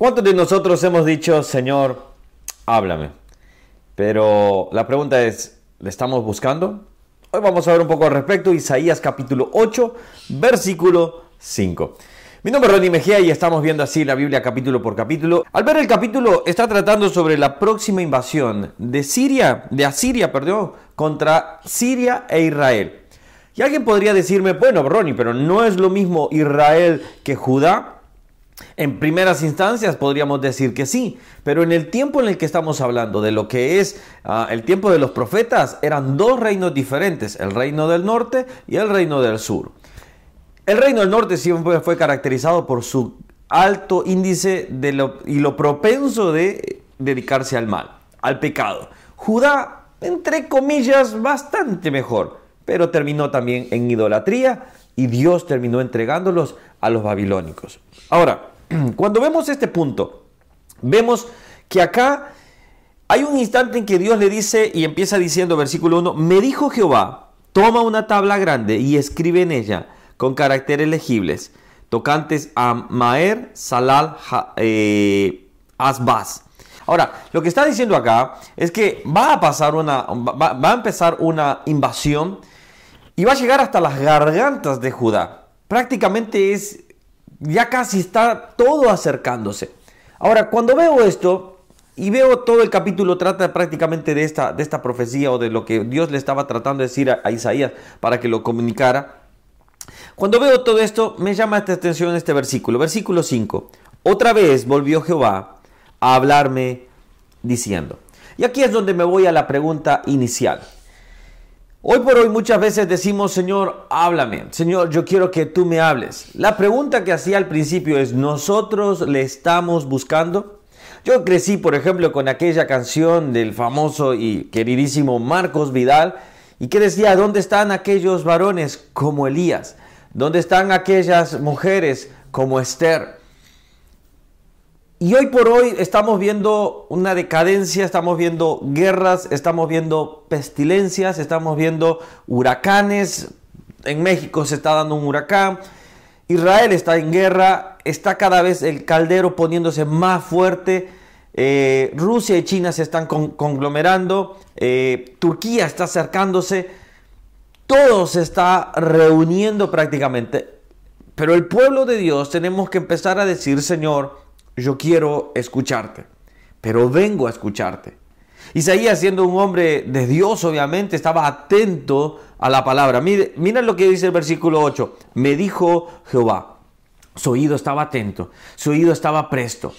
¿Cuántos de nosotros hemos dicho, Señor, háblame? Pero la pregunta es, ¿le estamos buscando? Hoy vamos a ver un poco al respecto, Isaías capítulo 8, versículo 5. Mi nombre es Ronnie Mejía y estamos viendo así la Biblia capítulo por capítulo. Al ver el capítulo está tratando sobre la próxima invasión de Siria, de Asiria, perdón, contra Siria e Israel. Y alguien podría decirme, bueno, Ronnie, pero no es lo mismo Israel que Judá. En primeras instancias podríamos decir que sí, pero en el tiempo en el que estamos hablando de lo que es ah, el tiempo de los profetas, eran dos reinos diferentes, el reino del norte y el reino del sur. El reino del norte siempre fue caracterizado por su alto índice de y lo propenso de dedicarse al mal, al pecado. Judá, entre comillas, bastante mejor, pero terminó también en idolatría y Dios terminó entregándolos a los babilónicos. Ahora, cuando vemos este punto, vemos que acá hay un instante en que Dios le dice y empieza diciendo, versículo 1, me dijo Jehová, toma una tabla grande y escribe en ella con caracteres legibles, tocantes a Maer, Salal, eh, Asbaz. Ahora, lo que está diciendo acá es que va a pasar una, va a empezar una invasión y va a llegar hasta las gargantas de Judá. Prácticamente es ya casi está todo acercándose. Ahora, cuando veo esto y veo todo el capítulo trata prácticamente de esta, de esta profecía o de lo que Dios le estaba tratando de decir a, Isaías para que lo comunicara, cuando veo todo esto me llama esta atención este versículo, versículo 5. Otra vez volvió Jehová a hablarme diciendo. Y aquí es donde me voy a la pregunta inicial. Hoy por hoy muchas veces decimos, Señor, háblame. Señor, yo quiero que tú me hables. La pregunta que hacía al principio es, ¿nosotros le estamos buscando? Yo crecí, por ejemplo, con aquella canción del famoso y queridísimo Marcos Vidal, y que decía, ¿dónde están aquellos varones como Elías? ¿Dónde están aquellas mujeres como Esther? Y hoy por hoy estamos viendo una decadencia, estamos viendo guerras, estamos viendo pestilencias, estamos viendo huracanes. En México se está dando un huracán. Israel está en guerra, está cada vez el caldero poniéndose más fuerte. Eh, Rusia y China se están conglomerando. Eh, Turquía está acercándose. Todo se está reuniendo prácticamente. Pero el pueblo de Dios tenemos que empezar a decir, Señor, yo quiero escucharte, pero vengo a escucharte. Isaías, siendo un hombre de Dios, obviamente, estaba atento a la palabra. Mira, mira lo que dice el versículo 8. Me dijo Jehová. Su oído estaba atento, su oído estaba presto.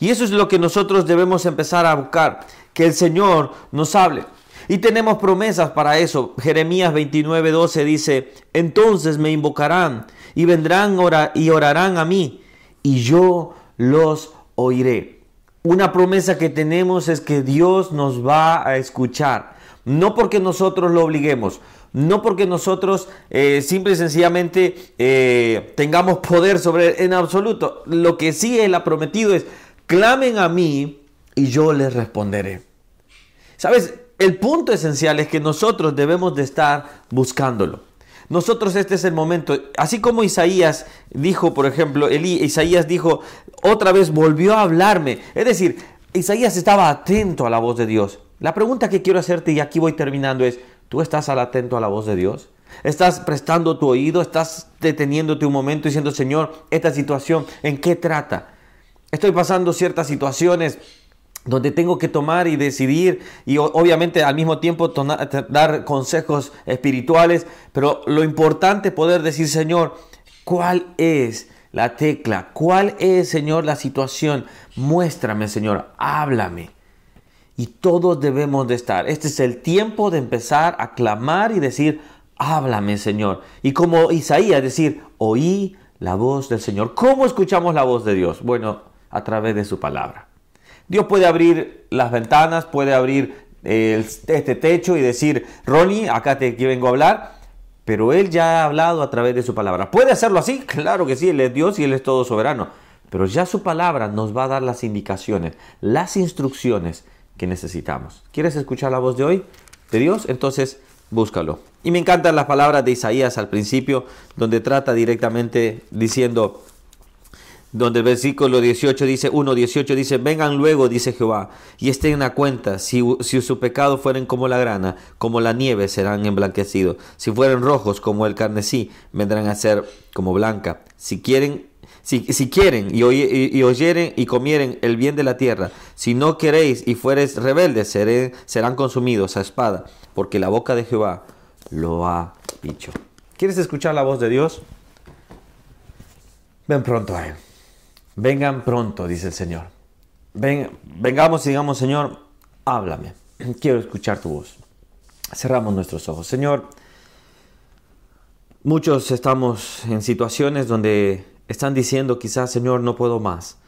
Y eso es lo que nosotros debemos empezar a buscar, que el Señor nos hable. Y tenemos promesas para eso. Jeremías 29, 12 dice, entonces me invocarán y vendrán y orarán a mí, y yo los oiré. Una promesa que tenemos es que Dios nos va a escuchar. No porque nosotros lo obliguemos, no porque nosotros eh, simple y sencillamente eh, tengamos poder sobre él en absoluto. Lo que sí Él ha prometido es, clamen a mí y yo les responderé. ¿Sabes? El punto esencial es que nosotros debemos de estar buscándolo. Nosotros este es el momento, así como Isaías dijo, por ejemplo, Isaías dijo, otra vez volvió a hablarme. Es decir, Isaías estaba atento a la voz de Dios. La pregunta que quiero hacerte, y aquí voy terminando, es, ¿tú estás al atento a la voz de Dios? ¿Estás prestando tu oído? ¿Estás deteniéndote un momento diciendo, Señor, esta situación, ¿en qué trata? Estoy pasando ciertas situaciones donde tengo que tomar y decidir y obviamente al mismo tiempo dar consejos espirituales, pero lo importante es poder decir, Señor, ¿cuál es la tecla? ¿Cuál es, Señor, la situación? Muéstrame, Señor, háblame. Y todos debemos de estar. Este es el tiempo de empezar a clamar y decir, háblame, Señor. Y como Isaías, decir, oí la voz del Señor. ¿Cómo escuchamos la voz de Dios? Bueno, a través de su palabra. Dios puede abrir las ventanas, puede abrir este techo y decir, Ronnie, acá te vengo a hablar, pero Él ya ha hablado a través de su palabra. ¿Puede hacerlo así? Claro que sí, Él es Dios y Él es todo soberano. Pero ya su palabra nos va a dar las indicaciones, las instrucciones que necesitamos. ¿Quieres escuchar la voz de hoy? De Dios, entonces búscalo. Y me encantan las palabras de Isaías al principio, donde trata directamente diciendo, donde el versículo 18 dice, 1, 18 dice, vengan luego, dice Jehová, y estén a cuenta, si, si su pecado fueren como la grana, como la nieve serán emblanquecidos, si fueren rojos como el carnesí, vendrán a ser como blanca, si quieren si, quieren y, y, oyeren y comieren el bien de la tierra, si no queréis y fueres rebeldes, serán consumidos a espada, porque la boca de Jehová lo ha dicho. ¿Quieres escuchar la voz de Dios? Ven pronto a Él. Vengan pronto, dice el Señor. Ven, vengamos y digamos, Señor, háblame. Quiero escuchar tu voz. Cerramos nuestros ojos. Señor, muchos estamos en situaciones donde están diciendo quizás, Señor, no puedo más.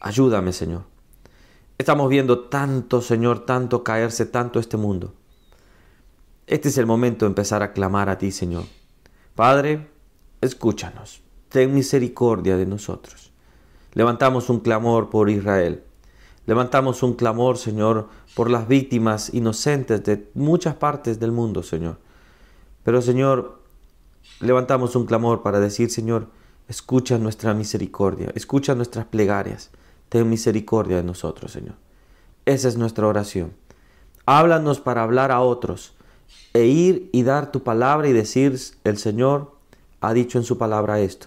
Ayúdame, Señor. Estamos viendo tanto, Señor, tanto caerse, tanto este mundo. Este es el momento de empezar a clamar a ti, Señor. Padre, escúchanos. Ten misericordia de nosotros. Levantamos un clamor por Israel. Levantamos un clamor, Señor, por las víctimas inocentes de muchas partes del mundo, Señor. Pero, Señor, levantamos un clamor para decir, Señor, Escucha nuestra misericordia, escucha nuestras plegarias. Ten misericordia de nosotros, Señor. Esa es nuestra oración. Háblanos para hablar a otros e ir y dar tu palabra y decir, el Señor ha dicho en su palabra esto.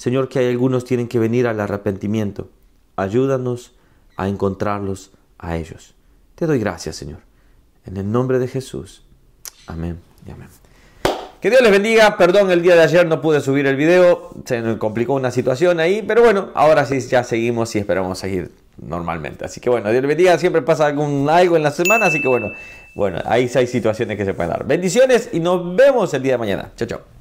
Señor, que hay algunos tienen que venir al arrepentimiento. Ayúdanos a encontrarlos a ellos. Te doy gracias, Señor. En el nombre de Jesús. Amén y amén. Que Dios les bendiga. Perdón, el día de ayer no pude subir el video. Se me complicó una situación ahí. Pero bueno, ahora sí ya seguimos y esperamos seguir normalmente. Así que bueno, Dios les bendiga. Siempre pasa algún algo en la semana. Así que bueno, bueno, ahí hay situaciones que se pueden dar. Bendiciones y nos vemos el día de mañana. Chao, chao.